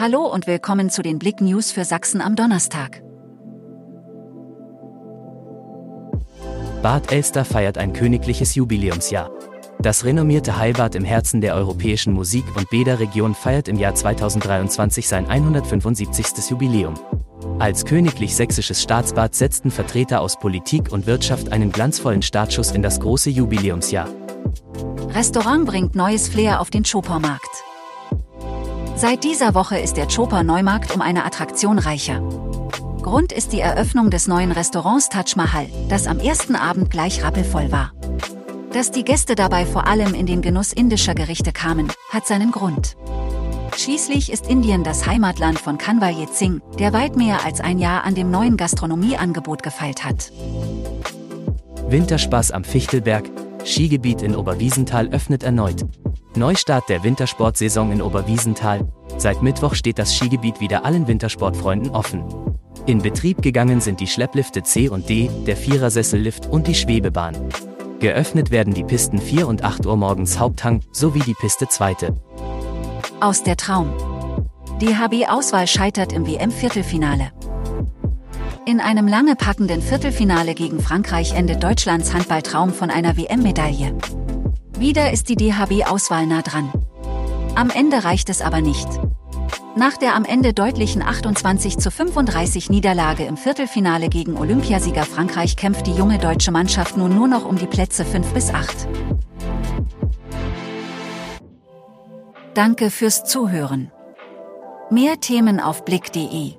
Hallo und willkommen zu den Blick News für Sachsen am Donnerstag. Bad Elster feiert ein königliches Jubiläumsjahr. Das renommierte Heilbad im Herzen der europäischen Musik- und Bäderregion feiert im Jahr 2023 sein 175. Jubiläum. Als königlich sächsisches Staatsbad setzten Vertreter aus Politik und Wirtschaft einen glanzvollen Startschuss in das große Jubiläumsjahr. Restaurant bringt neues Flair auf den Chopermarkt. Seit dieser Woche ist der Choper Neumarkt um eine Attraktion reicher. Grund ist die Eröffnung des neuen Restaurants Taj Mahal, das am ersten Abend gleich rappelvoll war. Dass die Gäste dabei vor allem in den Genuss indischer Gerichte kamen, hat seinen Grund. Schließlich ist Indien das Heimatland von Kanwaljit Singh, der weit mehr als ein Jahr an dem neuen Gastronomieangebot gefeilt hat. Winterspaß am Fichtelberg, Skigebiet in Oberwiesenthal öffnet erneut. Neustart der Wintersportsaison in Oberwiesenthal. Seit Mittwoch steht das Skigebiet wieder allen Wintersportfreunden offen. In Betrieb gegangen sind die Schlepplifte C und D, der Vierersessellift und die Schwebebahn. Geöffnet werden die Pisten 4 und 8 Uhr morgens Haupthang sowie die Piste 2. Aus der Traum. Die HB-Auswahl scheitert im WM-Viertelfinale. In einem lange packenden Viertelfinale gegen Frankreich endet Deutschlands Handballtraum von einer WM-Medaille. Wieder ist die DHB-Auswahl nah dran. Am Ende reicht es aber nicht. Nach der am Ende deutlichen 28 zu 35 Niederlage im Viertelfinale gegen Olympiasieger Frankreich kämpft die junge deutsche Mannschaft nun nur noch um die Plätze 5 bis 8. Danke fürs Zuhören. Mehr Themen auf blick.de